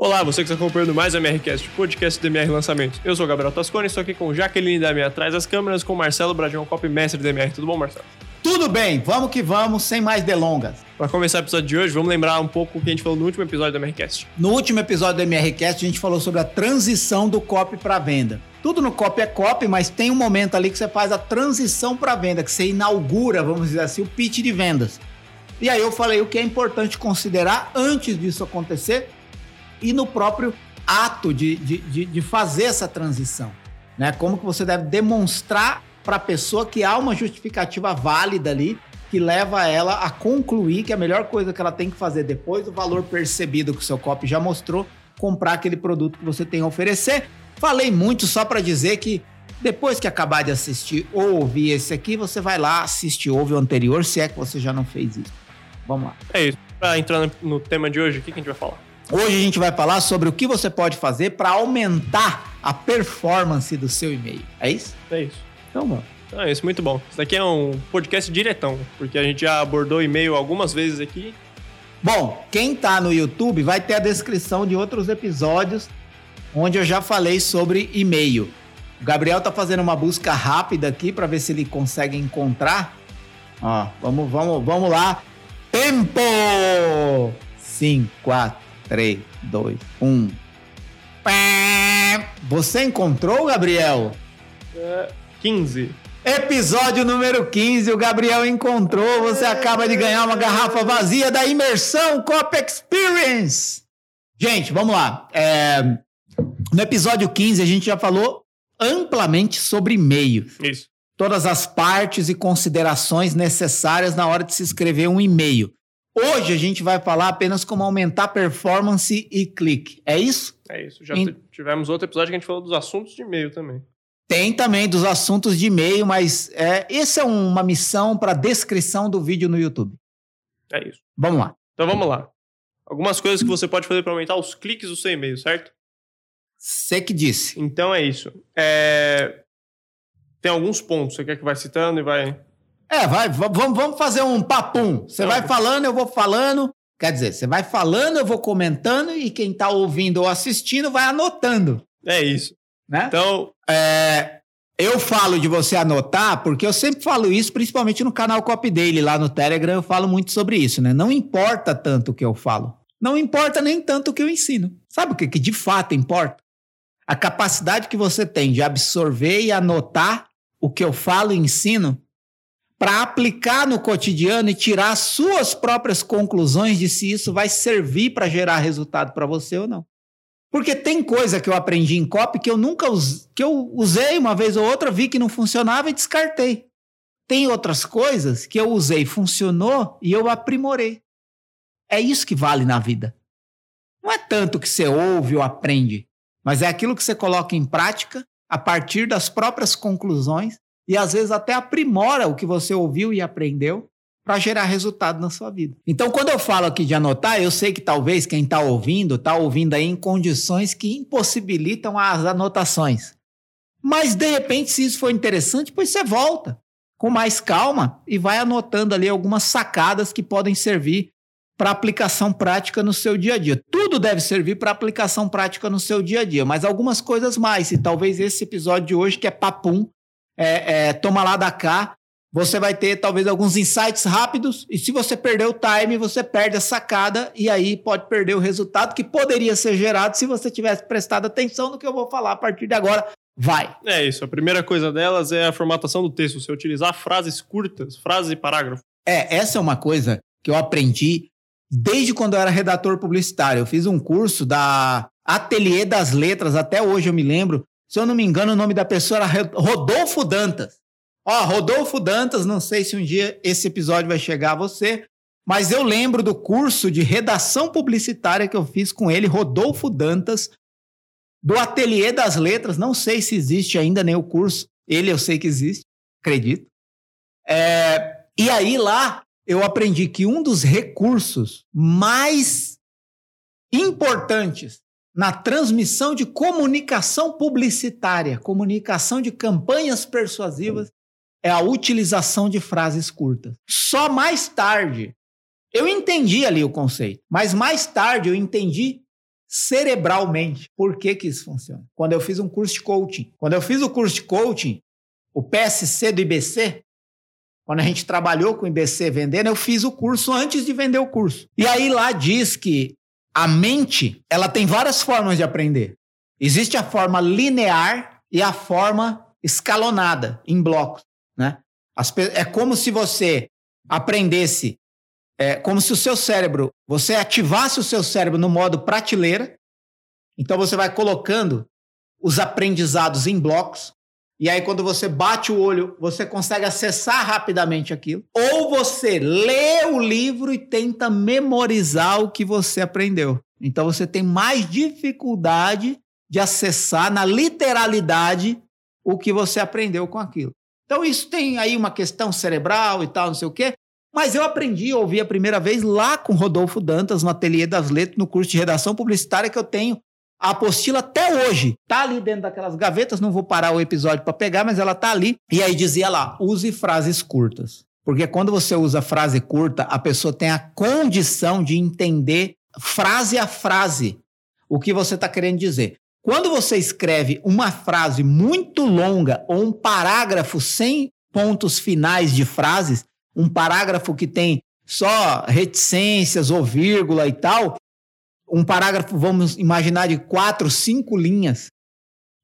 Olá, você que está acompanhando mais o MRCast, podcast do MR Lançamentos. Eu sou o Gabriel Tascone, estou aqui com Jaqueline da minha atrás das câmeras, com Marcelo Bradião, copy mestre do MR. Tudo bom, Marcelo? Tudo bem, vamos que vamos, sem mais delongas. Para começar o episódio de hoje, vamos lembrar um pouco o que a gente falou no último episódio do MRCast. No último episódio do MRCast, a gente falou sobre a transição do copy para venda. Tudo no copy é copy, mas tem um momento ali que você faz a transição para venda, que você inaugura, vamos dizer assim, o pitch de vendas. E aí eu falei o que é importante considerar antes disso acontecer e no próprio ato de, de, de, fazer essa transição. Né? Como que você deve demonstrar para a pessoa que há uma justificativa válida ali que leva ela a concluir que a melhor coisa que ela tem que fazer depois do valor percebido que o seu copy já mostrou, comprar aquele produto que você tem a oferecer. Falei muito só para dizer que depois que acabar de assistir ou ouvir esse aqui, você vai lá, assiste, ouve o anterior, se é que você já não fez isso. Vamos lá. É isso. Para entrar no tema de hoje, o que a gente vai falar? Hoje a gente vai falar sobre o que você pode fazer para aumentar a performance do seu e-mail. É isso? É isso. Então vamos. Então é isso, muito bom. Isso daqui é um podcast diretão, porque a gente já abordou e-mail algumas vezes aqui. Bom, quem tá no YouTube vai ter a descrição de outros episódios onde eu já falei sobre e-mail. O Gabriel tá fazendo uma busca rápida aqui para ver se ele consegue encontrar. Ó, vamos, vamos, vamos lá. Tempo! 5, 4, 3, 2, 1. Você encontrou, Gabriel? É, 15. Episódio número 15, o Gabriel encontrou. Você acaba de ganhar uma garrafa vazia da Imersão Cop Experience. Gente, vamos lá. É, no episódio 15, a gente já falou amplamente sobre e-mail. Isso. Todas as partes e considerações necessárias na hora de se escrever um e-mail. Hoje a gente vai falar apenas como aumentar performance e clique. É isso? É isso. Já em... tivemos outro episódio que a gente falou dos assuntos de e-mail também. Tem também dos assuntos de e-mail, mas é, essa é uma missão para descrição do vídeo no YouTube. É isso. Vamos lá. Então vamos lá. Algumas coisas que você pode fazer para aumentar os cliques do seu e-mail, certo? Você que disse. Então é isso. É... Tem alguns pontos. Você quer que vai citando e vai. É, vai, vamos, vamos fazer um papum. Você vai falando, eu vou falando. Quer dizer, você vai falando, eu vou comentando e quem está ouvindo ou assistindo vai anotando. É isso. Né? Então, é, eu falo de você anotar porque eu sempre falo isso, principalmente no canal Copy Daily, lá no Telegram, eu falo muito sobre isso, né? Não importa tanto o que eu falo. Não importa nem tanto o que eu ensino. Sabe o que, que de fato importa? A capacidade que você tem de absorver e anotar o que eu falo e ensino para aplicar no cotidiano e tirar suas próprias conclusões de se isso vai servir para gerar resultado para você ou não. Porque tem coisa que eu aprendi em copy que eu nunca que eu usei uma vez ou outra, vi que não funcionava e descartei. Tem outras coisas que eu usei, funcionou e eu aprimorei. É isso que vale na vida. Não é tanto que você ouve ou aprende, mas é aquilo que você coloca em prática a partir das próprias conclusões e às vezes até aprimora o que você ouviu e aprendeu para gerar resultado na sua vida. Então, quando eu falo aqui de anotar, eu sei que talvez quem está ouvindo está ouvindo aí em condições que impossibilitam as anotações. Mas de repente, se isso for interessante, pois você volta com mais calma e vai anotando ali algumas sacadas que podem servir para aplicação prática no seu dia a dia. Tudo deve servir para aplicação prática no seu dia a dia, mas algumas coisas mais. E talvez esse episódio de hoje, que é papum, é, é, toma lá da cá, você vai ter talvez alguns insights rápidos, e se você perder o time, você perde a sacada, e aí pode perder o resultado que poderia ser gerado se você tivesse prestado atenção no que eu vou falar a partir de agora. Vai. É isso. A primeira coisa delas é a formatação do texto. Você utilizar frases curtas, frases e parágrafos. É, essa é uma coisa que eu aprendi desde quando eu era redator publicitário. Eu fiz um curso da Ateliê das Letras, até hoje eu me lembro, se eu não me engano, o nome da pessoa era Rodolfo Dantas. Ó, Rodolfo Dantas, não sei se um dia esse episódio vai chegar a você, mas eu lembro do curso de redação publicitária que eu fiz com ele, Rodolfo Dantas, do Ateliê das Letras. Não sei se existe ainda nem o curso. Ele eu sei que existe, acredito. É, e aí lá eu aprendi que um dos recursos mais importantes na transmissão de comunicação publicitária, comunicação de campanhas persuasivas, é a utilização de frases curtas. Só mais tarde eu entendi ali o conceito, mas mais tarde eu entendi cerebralmente. Por que, que isso funciona? Quando eu fiz um curso de coaching, quando eu fiz o curso de coaching, o PSC do IBC, quando a gente trabalhou com o IBC vendendo, eu fiz o curso antes de vender o curso. E aí lá diz que a mente, ela tem várias formas de aprender. Existe a forma linear e a forma escalonada, em blocos, né? é como se você aprendesse, é como se o seu cérebro, você ativasse o seu cérebro no modo prateleira. Então você vai colocando os aprendizados em blocos. E aí, quando você bate o olho, você consegue acessar rapidamente aquilo. Ou você lê o livro e tenta memorizar o que você aprendeu. Então, você tem mais dificuldade de acessar na literalidade o que você aprendeu com aquilo. Então, isso tem aí uma questão cerebral e tal, não sei o quê. Mas eu aprendi, ouvi a primeira vez lá com Rodolfo Dantas, no Ateliê das Letras, no curso de redação publicitária que eu tenho a apostila até hoje tá ali dentro daquelas gavetas, não vou parar o episódio para pegar, mas ela tá ali. E aí dizia lá: use frases curtas. Porque quando você usa frase curta, a pessoa tem a condição de entender frase a frase o que você está querendo dizer. Quando você escreve uma frase muito longa ou um parágrafo sem pontos finais de frases, um parágrafo que tem só reticências ou vírgula e tal, um parágrafo, vamos imaginar, de quatro, cinco linhas,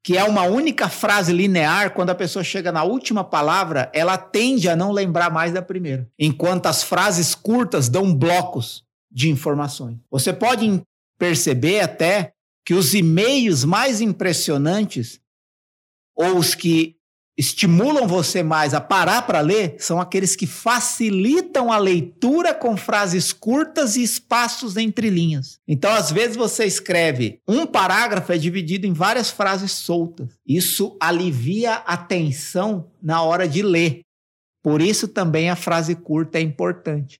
que é uma única frase linear, quando a pessoa chega na última palavra, ela tende a não lembrar mais da primeira. Enquanto as frases curtas dão blocos de informações. Você pode perceber até que os e-mails mais impressionantes, ou os que estimulam você mais a parar para ler são aqueles que facilitam a leitura com frases curtas e espaços entre linhas. Então, às vezes você escreve um parágrafo é dividido em várias frases soltas. Isso alivia a tensão na hora de ler. Por isso também a frase curta é importante,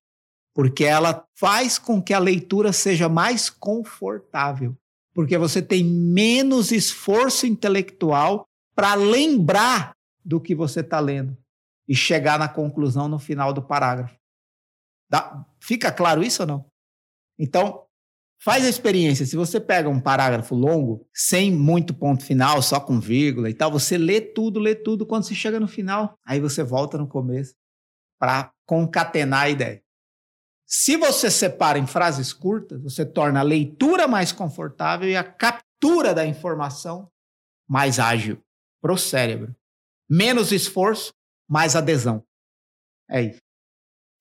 porque ela faz com que a leitura seja mais confortável, porque você tem menos esforço intelectual para lembrar do que você está lendo e chegar na conclusão no final do parágrafo. Dá, fica claro isso ou não? Então, faz a experiência. Se você pega um parágrafo longo, sem muito ponto final, só com vírgula e tal, você lê tudo, lê tudo. Quando você chega no final, aí você volta no começo para concatenar a ideia. Se você separa em frases curtas, você torna a leitura mais confortável e a captura da informação mais ágil para o cérebro. Menos esforço, mais adesão. É isso.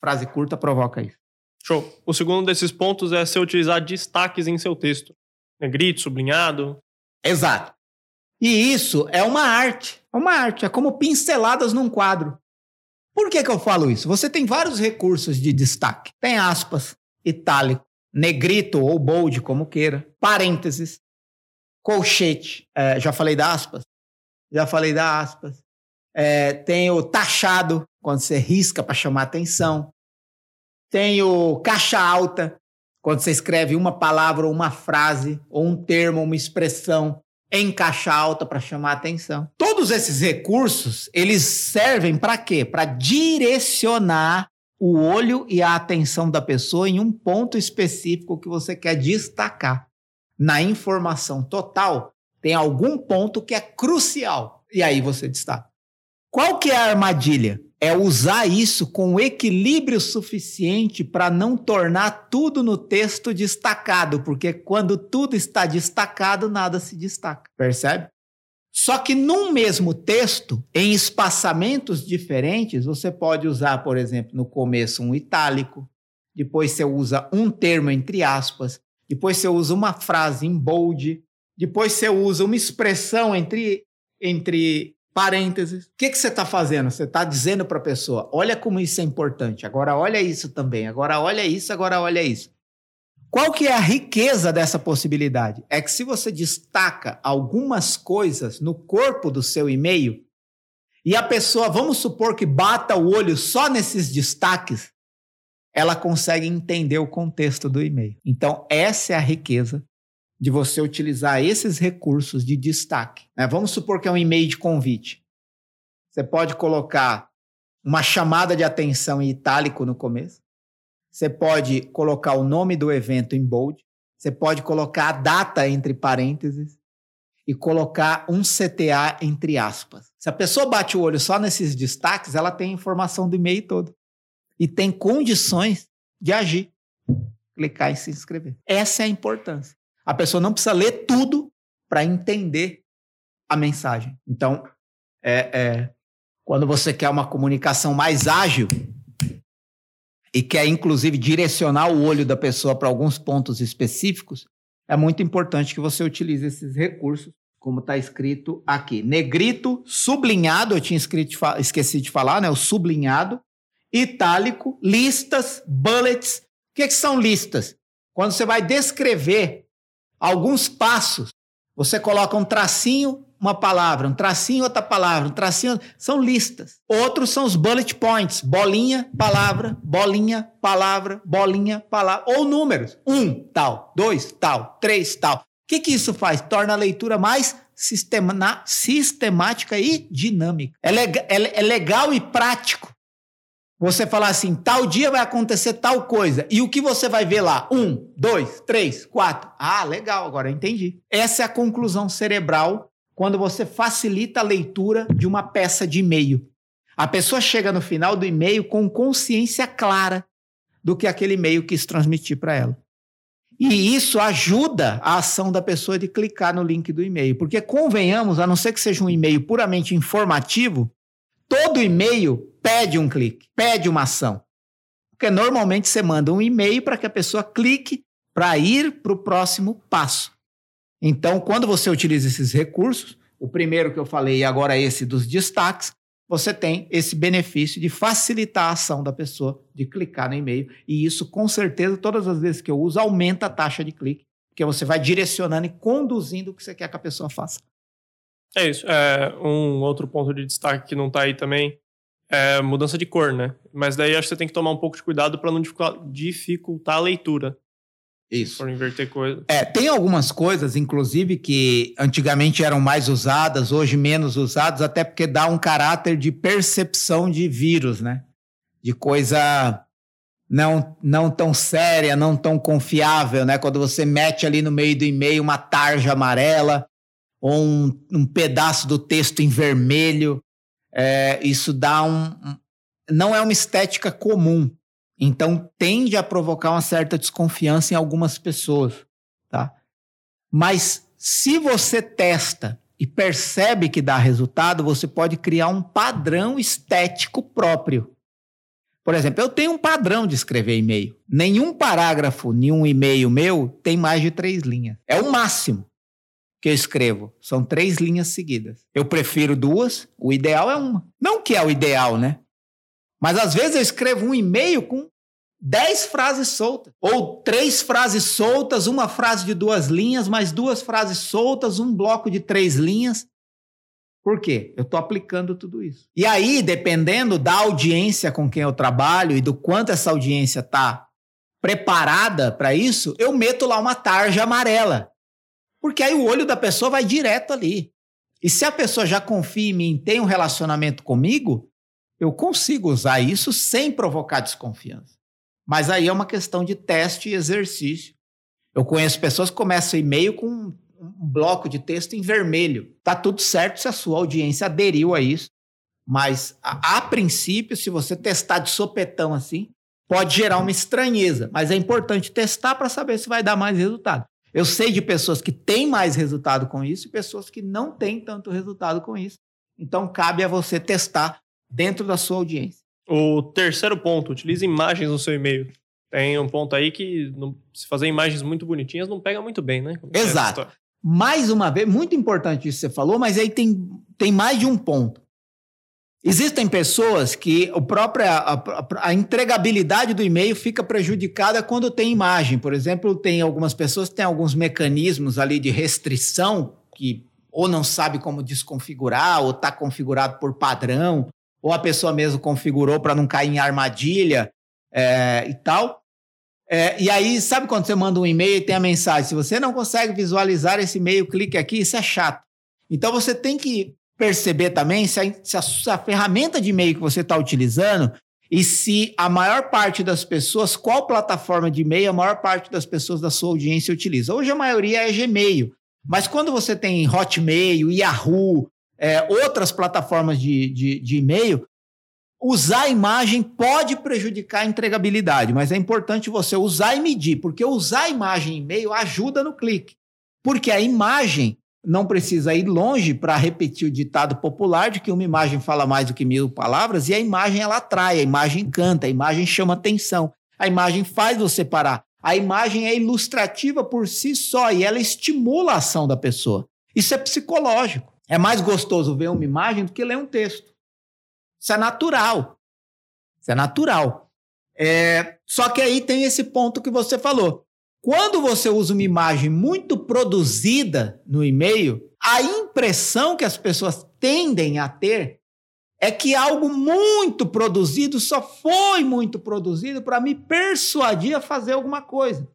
Frase curta provoca isso. Show. O segundo desses pontos é se utilizar destaques em seu texto. Negrito, sublinhado. Exato. E isso é uma arte. É uma arte. É como pinceladas num quadro. Por que, que eu falo isso? Você tem vários recursos de destaque. Tem aspas, itálico, negrito ou bold, como queira, parênteses, colchete. É, já falei da aspas? Já falei da aspas. É, tem o taxado, quando você risca para chamar atenção. Tem o caixa alta, quando você escreve uma palavra, ou uma frase, ou um termo, uma expressão em caixa alta para chamar atenção. Todos esses recursos, eles servem para quê? Para direcionar o olho e a atenção da pessoa em um ponto específico que você quer destacar. Na informação total, tem algum ponto que é crucial. E aí você destaca. Qual que é a armadilha? É usar isso com equilíbrio suficiente para não tornar tudo no texto destacado, porque quando tudo está destacado, nada se destaca. Percebe? Só que num mesmo texto, em espaçamentos diferentes, você pode usar, por exemplo, no começo um itálico, depois você usa um termo entre aspas, depois você usa uma frase em bold, depois você usa uma expressão entre, entre Parênteses. O que, você está fazendo? Você está dizendo para a pessoa: olha como isso é importante, agora olha isso também, agora olha isso, agora olha isso. Qual que é a riqueza dessa possibilidade? É que se você destaca algumas coisas no corpo do seu e-mail e a pessoa, vamos supor que bata o olho só nesses destaques, ela consegue entender o contexto do e-mail. Então, essa é a riqueza de você utilizar esses recursos de destaque. Né? Vamos supor que é um e-mail de convite. Você pode colocar uma chamada de atenção em itálico no começo. Você pode colocar o nome do evento em bold. Você pode colocar a data entre parênteses e colocar um CTA entre aspas. Se a pessoa bate o olho só nesses destaques, ela tem informação do e-mail todo e tem condições de agir, clicar e se inscrever. Essa é a importância. A pessoa não precisa ler tudo para entender a mensagem. Então, é, é, quando você quer uma comunicação mais ágil e quer, inclusive, direcionar o olho da pessoa para alguns pontos específicos, é muito importante que você utilize esses recursos, como está escrito aqui. Negrito, sublinhado, eu tinha esqueci de falar, né? O sublinhado, itálico, listas, bullets. O que, que são listas? Quando você vai descrever alguns passos, você coloca um tracinho, uma palavra, um tracinho, outra palavra, um tracinho. São listas. Outros são os bullet points: bolinha, palavra, bolinha, palavra, bolinha, palavra. Ou números: um, tal, dois, tal, três, tal. O que, que isso faz? Torna a leitura mais sistema, sistemática e dinâmica. É, leg, é, é legal e prático você falar assim, tal dia vai acontecer tal coisa. E o que você vai ver lá? Um, dois, três, quatro. Ah, legal, agora eu entendi. Essa é a conclusão cerebral quando você facilita a leitura de uma peça de e-mail. A pessoa chega no final do e-mail com consciência clara do que aquele e-mail quis transmitir para ela. E isso ajuda a ação da pessoa de clicar no link do e-mail. Porque, convenhamos, a não ser que seja um e-mail puramente informativo, todo e-mail pede um clique, pede uma ação. Porque normalmente você manda um e-mail para que a pessoa clique para ir para o próximo passo. Então, quando você utiliza esses recursos, o primeiro que eu falei e agora esse dos destaques, você tem esse benefício de facilitar a ação da pessoa de clicar no e-mail. E isso, com certeza, todas as vezes que eu uso, aumenta a taxa de clique, porque você vai direcionando e conduzindo o que você quer que a pessoa faça. É isso. É, um outro ponto de destaque que não está aí também é mudança de cor, né? Mas daí acho que você tem que tomar um pouco de cuidado para não dificultar a leitura. Isso. For inverter coisas. É, tem algumas coisas, inclusive, que antigamente eram mais usadas, hoje menos usadas, até porque dá um caráter de percepção de vírus, né? De coisa não, não tão séria, não tão confiável, né? Quando você mete ali no meio do e-mail uma tarja amarela ou um, um pedaço do texto em vermelho, é, isso dá um. Não é uma estética comum. Então, tende a provocar uma certa desconfiança em algumas pessoas. Tá? Mas, se você testa e percebe que dá resultado, você pode criar um padrão estético próprio. Por exemplo, eu tenho um padrão de escrever e-mail. Nenhum parágrafo, nenhum e-mail meu tem mais de três linhas. É o máximo que eu escrevo. São três linhas seguidas. Eu prefiro duas, o ideal é uma. Não que é o ideal, né? Mas às vezes eu escrevo um e-mail com dez frases soltas. Ou três frases soltas, uma frase de duas linhas, mais duas frases soltas, um bloco de três linhas. Por quê? Eu estou aplicando tudo isso. E aí, dependendo da audiência com quem eu trabalho e do quanto essa audiência está preparada para isso, eu meto lá uma tarja amarela. Porque aí o olho da pessoa vai direto ali. E se a pessoa já confia em mim, tem um relacionamento comigo, eu consigo usar isso sem provocar desconfiança. Mas aí é uma questão de teste e exercício. Eu conheço pessoas que começam e-mail com um bloco de texto em vermelho. Tá tudo certo se a sua audiência aderiu a isso. Mas, a, a princípio, se você testar de sopetão assim, pode gerar uma estranheza. Mas é importante testar para saber se vai dar mais resultado. Eu sei de pessoas que têm mais resultado com isso e pessoas que não têm tanto resultado com isso. Então, cabe a você testar dentro da sua audiência. O terceiro ponto, utilize imagens no seu e-mail. Tem um ponto aí que não, se fazer imagens muito bonitinhas não pega muito bem, né? Exato. mais uma vez, muito importante isso que você falou, mas aí tem, tem mais de um ponto. Existem pessoas que o próprio, a, a, a, entregabilidade do e-mail fica prejudicada quando tem imagem. Por exemplo, tem algumas pessoas que têm alguns mecanismos ali de restrição que ou não sabe como desconfigurar, ou está configurado por padrão, ou a pessoa mesmo configurou para não cair em armadilha é, e tal. É, e aí, sabe quando você manda um e-mail e tem a mensagem? Se você não consegue visualizar esse e-mail, clique aqui, isso é chato. Então você tem que perceber também se a, se a, se a ferramenta de e-mail que você está utilizando e se a maior parte das pessoas, qual plataforma de e-mail a maior parte das pessoas da sua audiência utiliza. Hoje a maioria é Gmail, mas quando você tem Hotmail, Yahoo, é, outras plataformas de, de, de e-mail, usar a imagem pode prejudicar a entregabilidade, mas é importante você usar e medir, porque usar a imagem em e-mail ajuda no clique. Porque a imagem não precisa ir longe para repetir o ditado popular de que uma imagem fala mais do que mil palavras, e a imagem ela atrai, a imagem encanta, a imagem chama atenção, a imagem faz você parar. A imagem é ilustrativa por si só e ela estimula a ação da pessoa. Isso é psicológico. É mais gostoso ver uma imagem do que ler um texto. Isso é natural. Isso é natural. É, só que aí tem esse ponto que você falou. Quando você usa uma imagem muito produzida no e-mail, a impressão que as pessoas tendem a ter é que algo muito produzido só foi muito produzido para me persuadir a fazer alguma coisa.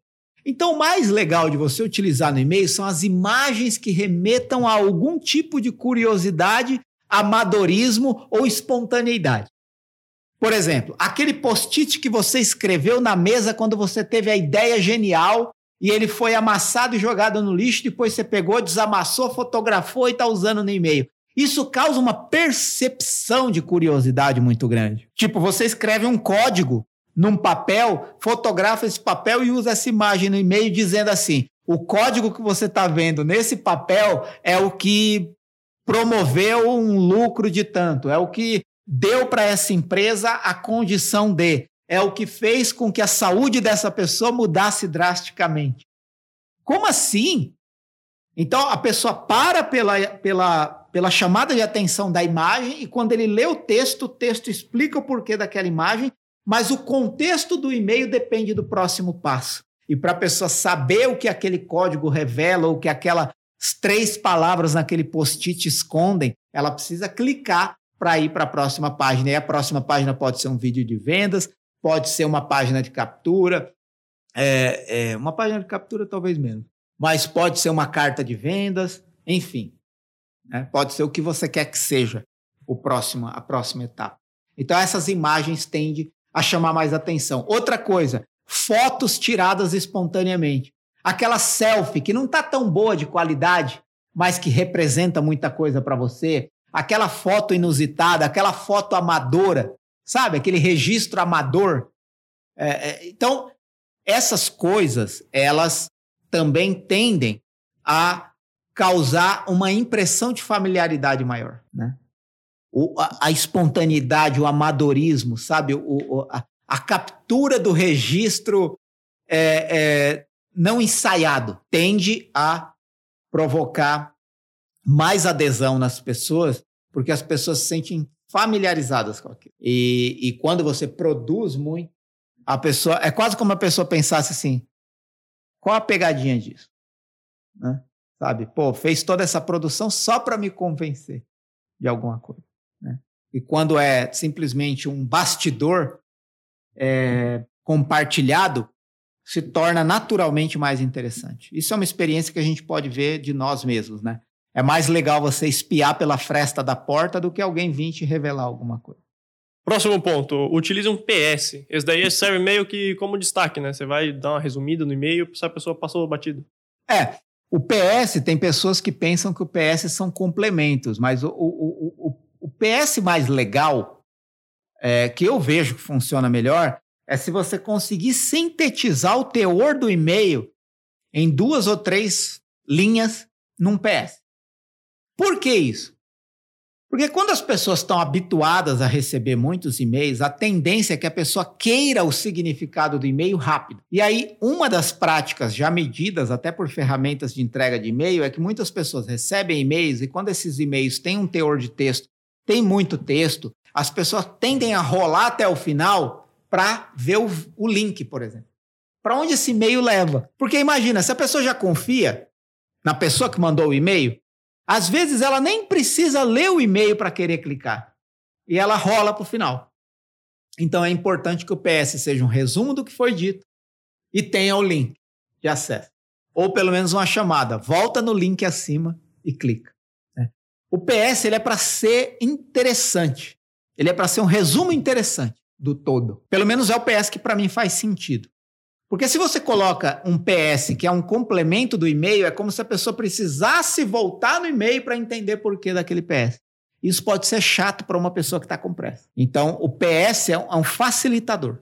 Então, o mais legal de você utilizar no e-mail são as imagens que remetam a algum tipo de curiosidade, amadorismo ou espontaneidade. Por exemplo, aquele post-it que você escreveu na mesa quando você teve a ideia genial e ele foi amassado e jogado no lixo, depois você pegou, desamassou, fotografou e está usando no e-mail. Isso causa uma percepção de curiosidade muito grande. Tipo, você escreve um código num papel, fotografa esse papel e usa essa imagem no e-mail dizendo assim: o código que você está vendo nesse papel é o que promoveu um lucro de tanto, é o que deu para essa empresa a condição de, é o que fez com que a saúde dessa pessoa mudasse drasticamente. Como assim? Então a pessoa para pela, pela, pela chamada de atenção da imagem e quando ele lê o texto, o texto explica o porquê daquela imagem, mas o contexto do e-mail depende do próximo passo. E para a pessoa saber o que aquele código revela ou que aquelas três palavras naquele post-it escondem, ela precisa clicar para ir para a próxima página. E a próxima página pode ser um vídeo de vendas, pode ser uma página de captura, é, é, uma página de captura talvez menos, mas pode ser uma carta de vendas, enfim, né? pode ser o que você quer que seja o próximo, a próxima etapa. Então essas imagens tendem a chamar mais atenção. Outra coisa, fotos tiradas espontaneamente. Aquela selfie que não está tão boa de qualidade, mas que representa muita coisa para você, aquela foto inusitada, aquela foto amadora, sabe? Aquele registro amador. É, é, então, essas coisas, elas também tendem a causar uma impressão de familiaridade maior, né? O, a, a, espontaneidade, o amadorismo, sabe? O, o, a, a, captura do registro é, é, não ensaiado tende a provocar mais adesão nas pessoas, porque as pessoas se sentem familiarizadas com aquilo. E, e quando você produz muito, a pessoa. É quase como a pessoa pensasse assim: qual a pegadinha disso? Né? Sabe? Pô, fez toda essa produção só para me convencer de alguma coisa. Né? E quando é simplesmente um bastidor é, compartilhado, se torna naturalmente mais interessante. Isso é uma experiência que a gente pode ver de nós mesmos, né? É mais legal você espiar pela fresta da porta do que alguém vir te revelar alguma coisa. Próximo ponto, utilize um PS. Esse daí serve meio que como destaque, né? Você vai dar uma resumida no e-mail se a pessoa passou batido. É, o PS, tem pessoas que pensam que o PS são complementos, mas o, o, o, o PS mais legal, é, que eu vejo que funciona melhor, é se você conseguir sintetizar o teor do e-mail em duas ou três linhas num PS. Por que isso? Porque quando as pessoas estão habituadas a receber muitos e-mails, a tendência é que a pessoa queira o significado do e-mail rápido. E aí, uma das práticas já medidas até por ferramentas de entrega de e-mail é que muitas pessoas recebem e-mails e quando esses e-mails têm um teor de texto, tem muito texto, as pessoas tendem a rolar até o final para ver o, o link, por exemplo. Para onde esse e-mail leva? Porque imagina, se a pessoa já confia na pessoa que mandou o e-mail, às vezes ela nem precisa ler o e-mail para querer clicar. E ela rola para o final. Então é importante que o PS seja um resumo do que foi dito e tenha o link de acesso. Ou pelo menos uma chamada. Volta no link acima e clica. Né? O PS ele é para ser interessante. Ele é para ser um resumo interessante. do todo. Pelo menos é o PS que para mim faz sentido. Porque se você coloca um PS que é um complemento do e-mail, é como se a pessoa precisasse voltar no e-mail para entender por que daquele PS. Isso pode ser chato para uma pessoa que está com pressa. Então, o PS é um, é um facilitador.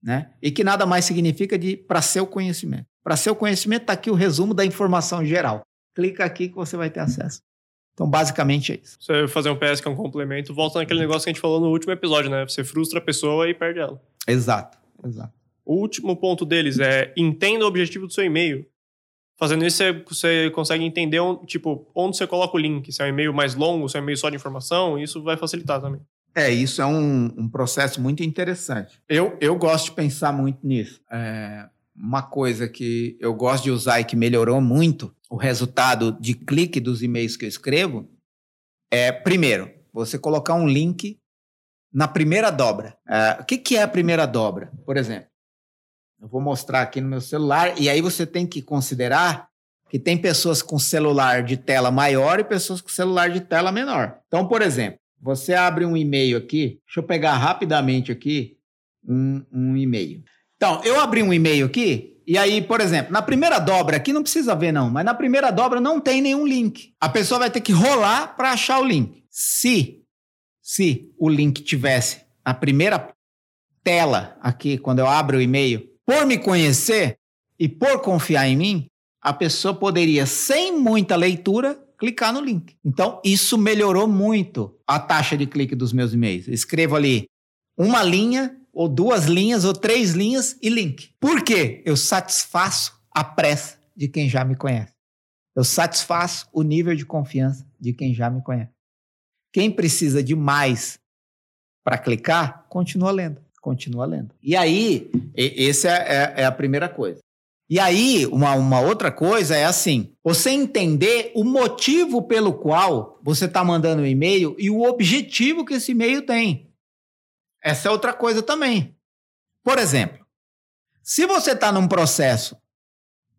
Né? E que nada mais significa de para seu conhecimento. Para seu conhecimento está aqui o resumo da informação geral. Clica aqui que você vai ter acesso. Então, basicamente é isso. Você fazer um PS que é um complemento, volta naquele negócio que a gente falou no último episódio, né? Você frustra a pessoa e perde ela. Exato, exato. O último ponto deles é entenda o objetivo do seu e-mail. Fazendo isso, você, consegue entender onde, tipo, onde você coloca o link. Se é um e-mail mais longo, se é um e-mail só de informação, isso vai facilitar também. É, isso é um, um processo muito interessante. Eu, eu gosto de pensar muito nisso. É, uma coisa que eu gosto de usar e que melhorou muito o resultado de clique dos e-mails que eu escrevo é, primeiro, você colocar um link na primeira dobra. É, o que, que é a primeira dobra? Por exemplo, eu vou mostrar aqui no meu celular, e aí você tem que considerar que tem pessoas com celular de tela maior e pessoas com celular de tela menor. Então, por exemplo, você abre um e-mail aqui, deixa eu pegar rapidamente aqui um, um e-mail. Então, eu abri um e-mail aqui, e aí, por exemplo, na primeira dobra aqui não precisa ver não, mas na primeira dobra não tem nenhum link. A pessoa vai ter que rolar para achar o link. Se se o link tivesse na primeira tela aqui quando eu abro o e-mail, por me conhecer e por confiar em mim, a pessoa poderia, sem muita leitura, clicar no link. Então, isso melhorou muito a taxa de clique dos meus e-mails. escrevo ali uma linha, ou duas linhas, ou três linhas e link. Por quê? Eu satisfaço a pressa de quem já me conhece. Eu satisfaço o nível de confiança de quem já me conhece. Quem precisa de mais para clicar, continua lendo continua lendo. E aí, essa é, é, é a primeira coisa. E aí, uma, uma outra coisa é assim: você entender o motivo pelo qual você está mandando o um e-mail e o objetivo que esse e-mail tem. Essa é outra coisa também. Por exemplo, se você está num processo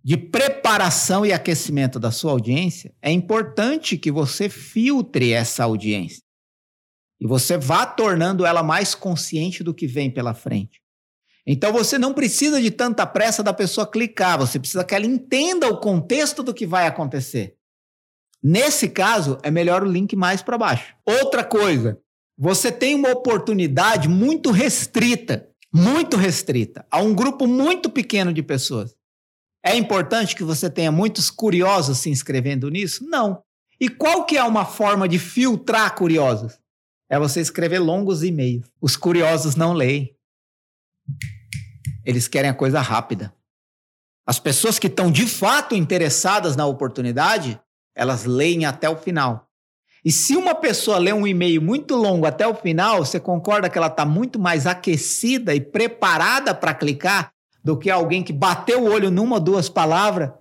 de preparação e aquecimento da sua audiência, é importante que você filtre essa audiência. E você vá tornando ela mais consciente do que vem pela frente. Então você não precisa de tanta pressa da pessoa clicar, você precisa que ela entenda o contexto do que vai acontecer. Nesse caso, é melhor o link mais para baixo. Outra coisa, você tem uma oportunidade muito restrita, muito restrita, a um grupo muito pequeno de pessoas. É importante que você tenha muitos curiosos se inscrevendo nisso? Não. E qual que é uma forma de filtrar curiosos? É você escrever longos e-mails. Os curiosos não leem. Eles querem a coisa rápida. As pessoas que estão de fato interessadas na oportunidade, elas leem até o final. E se uma pessoa lê um e-mail muito longo até o final, você concorda que ela está muito mais aquecida e preparada para clicar do que alguém que bateu o olho numa ou duas palavras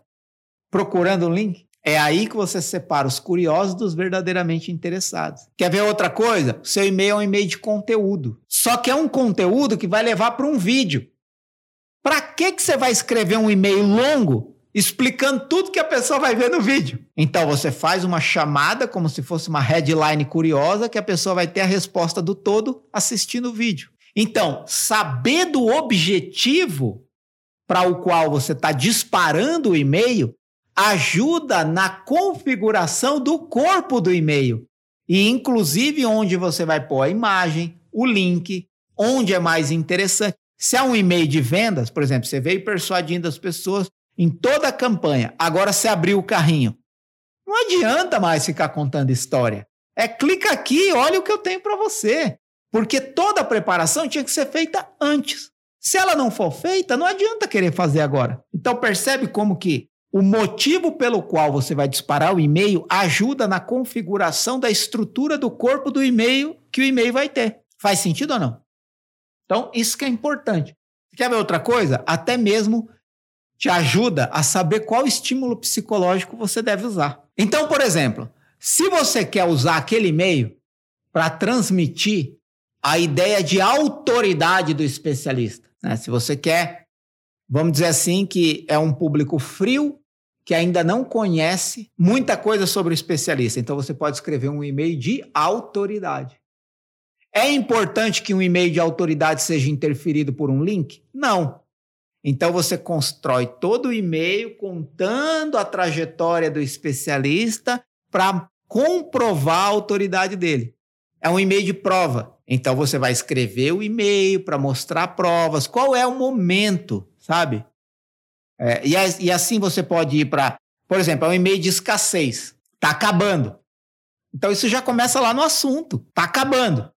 procurando um link? É aí que você separa os curiosos dos verdadeiramente interessados. Quer ver outra coisa? Seu e-mail é um e-mail de conteúdo. Só que é um conteúdo que vai levar para um vídeo. Para que, que você vai escrever um e-mail longo explicando tudo que a pessoa vai ver no vídeo? Então você faz uma chamada como se fosse uma headline curiosa que a pessoa vai ter a resposta do todo assistindo o vídeo. Então, saber do objetivo para o qual você está disparando o e-mail ajuda na configuração do corpo do e-mail. E inclusive onde você vai pôr a imagem, o link, onde é mais interessante. Se é um e-mail de vendas, por exemplo, você veio persuadindo as pessoas em toda a campanha, agora você abriu o carrinho. Não adianta mais ficar contando história. É clica aqui, olha o que eu tenho para você. Porque toda a preparação tinha que ser feita antes. Se ela não for feita, não adianta querer fazer agora. Então percebe como que o motivo pelo qual você vai disparar o e-mail ajuda na configuração da estrutura do corpo do e-mail que o e-mail vai ter. Faz sentido ou não? Então, isso que é importante. Quer ver outra coisa? Até mesmo te ajuda a saber qual estímulo psicológico você deve usar. Então, por exemplo, se você quer usar aquele e-mail para transmitir a ideia de autoridade do especialista, né? se você quer vamos dizer assim, que é um público frio que ainda não conhece muita coisa sobre o especialista. Então você pode escrever um e-mail de autoridade. É importante que um e-mail de autoridade seja interferido por um link? Não. Então você constrói todo o e-mail contando a trajetória do especialista para comprovar a autoridade dele. É um e-mail de prova. Então você vai escrever o e-mail para mostrar provas, qual é o momento, sabe? É, e, e, assim você pode ir para, por exemplo, é um e-mail de escassez. Está acabando. Então isso já começa lá no assunto. Está acabando.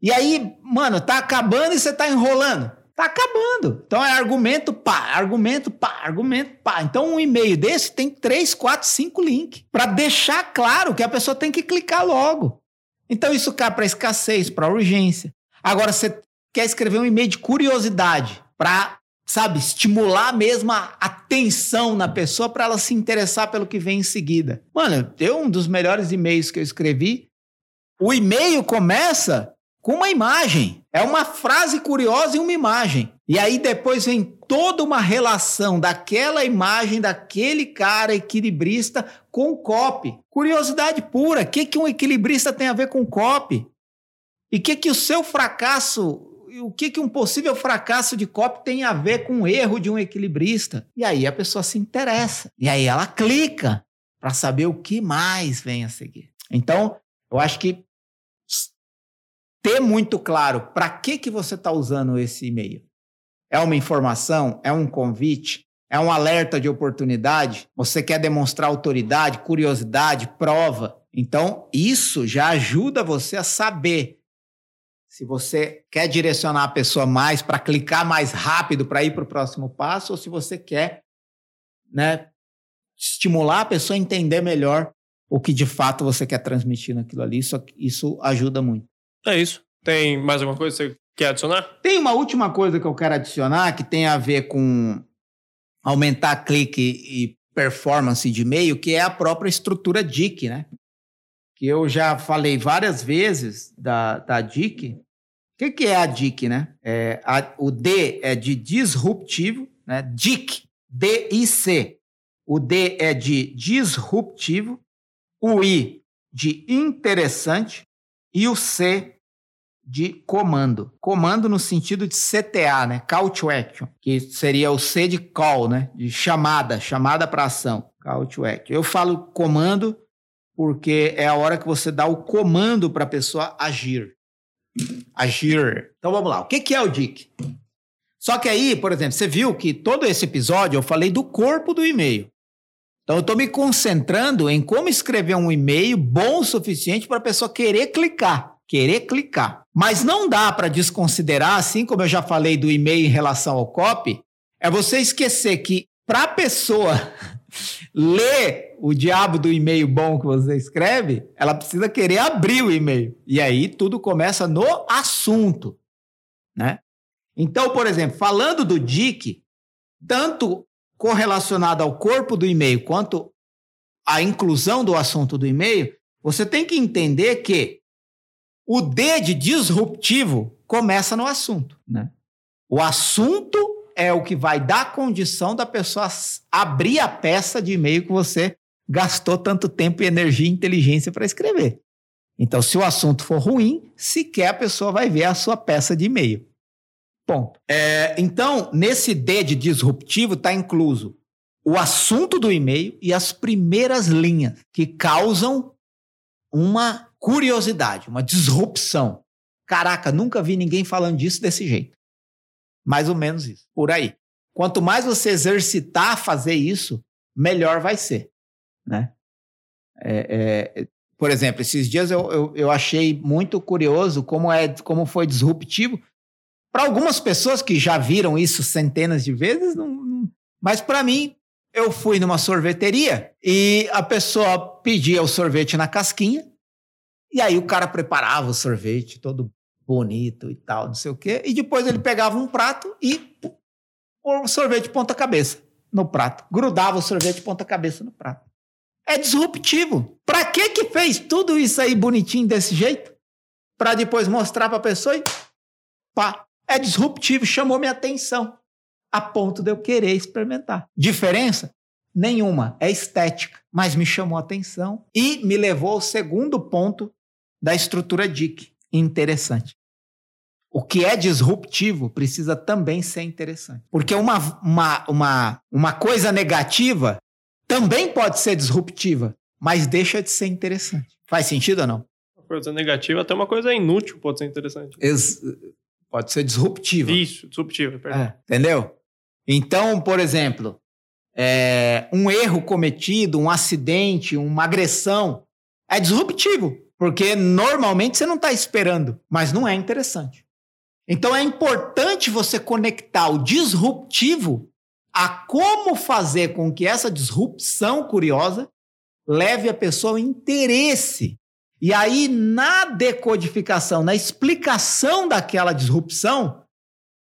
E aí, mano, tá acabando e você tá enrolando. Tá acabando. Então é argumento pá, argumento pá, argumento pá. Então um e-mail desse tem três, quatro, cinco links para deixar claro que a pessoa tem que clicar logo. Então isso cai para escassez, para urgência. Agora você quer escrever um e-mail de curiosidade para, sabe, estimular mesmo a atenção na pessoa para ela se interessar pelo que vem em seguida. Mano, eu um dos melhores e-mails que eu escrevi. O e-mail começa com uma imagem. É uma frase curiosa e uma imagem. E aí depois vem toda uma relação daquela imagem, daquele cara equilibrista com o copy. Curiosidade pura. O que, que um equilibrista tem a ver com copy? E o que, que o seu fracasso, o que, que um possível fracasso de copy tem a ver com o erro de um equilibrista? E aí a pessoa se interessa. E aí ela clica para saber o que mais vem a seguir. Então, eu acho que ter muito claro para que, que você está usando esse e-mail. É uma informação? É um convite? É um alerta de oportunidade? Você quer demonstrar autoridade, curiosidade, prova? Então, isso já ajuda você a saber se você quer direcionar a pessoa mais para clicar mais rápido para ir para o próximo passo ou se você quer né, estimular a pessoa a entender melhor o que de fato você quer transmitir naquilo ali. Isso, isso ajuda muito. É isso. Tem mais alguma coisa que você quer adicionar? Tem uma última coisa que eu quero adicionar que tem a ver com aumentar clique e performance de e-mail, que é a própria estrutura DIC, né? Que eu já falei várias vezes da, da DIC. O que, que é a DIC, né? É, a, o D é de disruptivo, né? DIC, D-I-C. O D é de disruptivo, o I de interessante e o C de comando. Comando no sentido de CTA, né? Call to action, que seria o C de call, né? De chamada, chamada para ação. Call to action. Eu falo comando porque é a hora que você dá o comando para a pessoa agir. Agir. Então vamos lá. O que é o DIC? Só que aí, por exemplo, você viu que todo esse episódio eu falei do corpo do e-mail. Então eu estou me concentrando em como escrever um e-mail bom o suficiente para a pessoa querer clicar querer clicar. Mas não dá para desconsiderar, assim como eu já falei do e-mail em relação ao copy, é você esquecer que para a pessoa ler o diabo do e-mail bom que você escreve, ela precisa querer abrir o e-mail. E aí tudo começa no assunto, né? Então, por exemplo, falando do DIC, tanto correlacionado ao corpo do e-mail quanto à inclusão do assunto do e-mail, você tem que entender que o D de disruptivo começa no assunto. Né? O assunto é o que vai dar condição da pessoa abrir a peça de e-mail que você gastou tanto tempo, energia e inteligência para escrever. Então, se o assunto for ruim, sequer a pessoa vai ver a sua peça de e-mail. Ponto. É, então, nesse D de disruptivo está incluso o assunto do e-mail e as primeiras linhas que causam uma curiosidade, uma disrupção. Caraca, nunca vi ninguém falando disso desse jeito. Mais ou menos isso, por aí. Quanto mais você exercitar fazer isso, melhor vai ser. Né? É, é, por exemplo, esses dias eu, eu, eu, achei muito curioso como, é, como foi disruptivo. Para algumas pessoas que já viram isso centenas de vezes, não, não, mas para mim, eu fui numa sorveteria e a pessoa pedia o sorvete na casquinha e aí o cara preparava o sorvete todo bonito e tal, não sei o quê. E depois ele pegava um prato e o sorvete ponta cabeça no prato. Grudava o sorvete ponta cabeça no prato. É disruptivo. Pra que que fez tudo isso aí bonitinho desse jeito? Pra depois mostrar pra pessoa e pá. É disruptivo, chamou minha atenção. A ponto de eu querer experimentar. Diferença? Nenhuma. É estética. Mas me chamou a atenção e me levou ao segundo ponto da estrutura DIC. Interessante. O que é disruptivo precisa também ser interessante. Porque uma, uma, uma, uma coisa negativa também pode ser disruptiva, mas deixa de ser interessante. Faz sentido ou não? Uma coisa negativa, até uma coisa inútil pode ser interessante. Ex pode ser disruptiva. Isso, disruptiva, perdão. É, entendeu? Então, por exemplo, é, um erro cometido, um acidente, uma agressão, é disruptivo, porque normalmente você não está esperando, mas não é interessante. Então é importante você conectar o disruptivo a como fazer com que essa disrupção curiosa leve a pessoa ao interesse. E aí, na decodificação, na explicação daquela disrupção,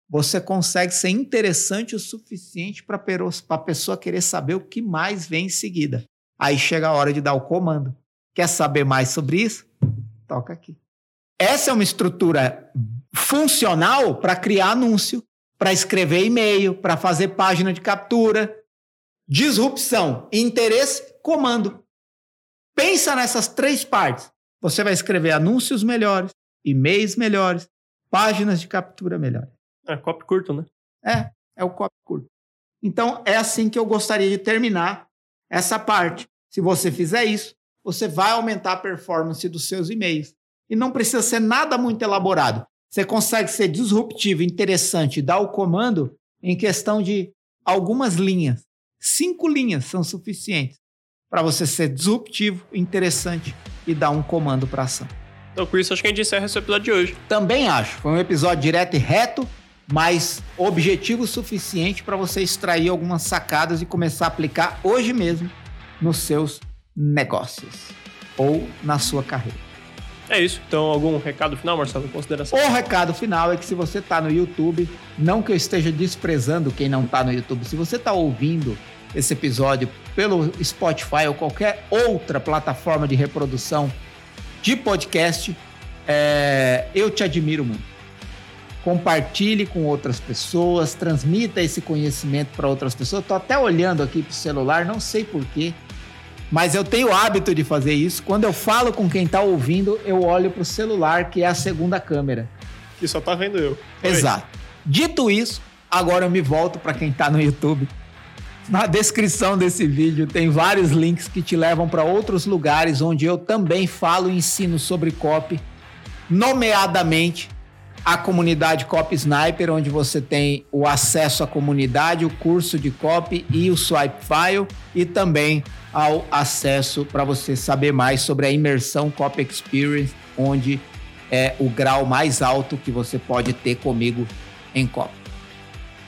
você consegue ser interessante o suficiente para a pessoa querer saber o que mais vem em seguida. Aí chega a hora de dar o comando. Quer saber mais sobre isso? Toca aqui. Essa é uma estrutura funcional para criar anúncio, para escrever e-mail, para fazer página de captura. Disrupção, interesse, comando. Pensa nessas três partes. Você vai escrever anúncios melhores, e-mails melhores, páginas de captura melhores. É, copy curto, né? É, é o copy curto. Então, é assim que eu gostaria de terminar essa parte. Se você fizer isso, você vai aumentar a performance dos seus e-mails. E não precisa ser nada muito elaborado. Você consegue ser disruptivo, interessante dar o comando em questão de algumas linhas. Cinco linhas são suficientes para você ser disruptivo, interessante e dar um comando para ação. Então, com isso, acho que a gente encerra esse episódio de hoje. Também acho. Foi um episódio direto e reto mas objetivo suficiente para você extrair algumas sacadas e começar a aplicar hoje mesmo nos seus negócios ou na sua carreira. É isso. Então, algum recado final, Marcelo, consideração? O recado final é que se você está no YouTube, não que eu esteja desprezando quem não está no YouTube, se você está ouvindo esse episódio pelo Spotify ou qualquer outra plataforma de reprodução de podcast, é, eu te admiro muito compartilhe com outras pessoas, transmita esse conhecimento para outras pessoas. Estou até olhando aqui para o celular, não sei porquê, mas eu tenho o hábito de fazer isso. Quando eu falo com quem está ouvindo, eu olho para o celular, que é a segunda câmera. Que só está vendo eu. Exato. Dito isso, agora eu me volto para quem está no YouTube. Na descrição desse vídeo tem vários links que te levam para outros lugares onde eu também falo e ensino sobre copy, nomeadamente a comunidade Copy Sniper, onde você tem o acesso à comunidade, o curso de copy e o swipe file, e também ao acesso para você saber mais sobre a imersão Copy Experience, onde é o grau mais alto que você pode ter comigo em copy.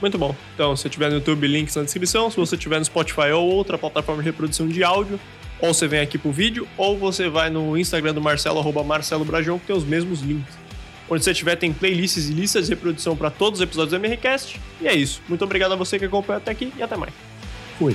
Muito bom. Então, se tiver no YouTube, links na descrição. Se você tiver no Spotify ou outra plataforma de reprodução de áudio, ou você vem aqui pro vídeo, ou você vai no Instagram do Marcelo, arroba Marcelo Brajão, que tem os mesmos links. Onde você tiver, tem playlists e listas de reprodução para todos os episódios do MRCast. E é isso. Muito obrigado a você que acompanhou até aqui e até mais. Fui.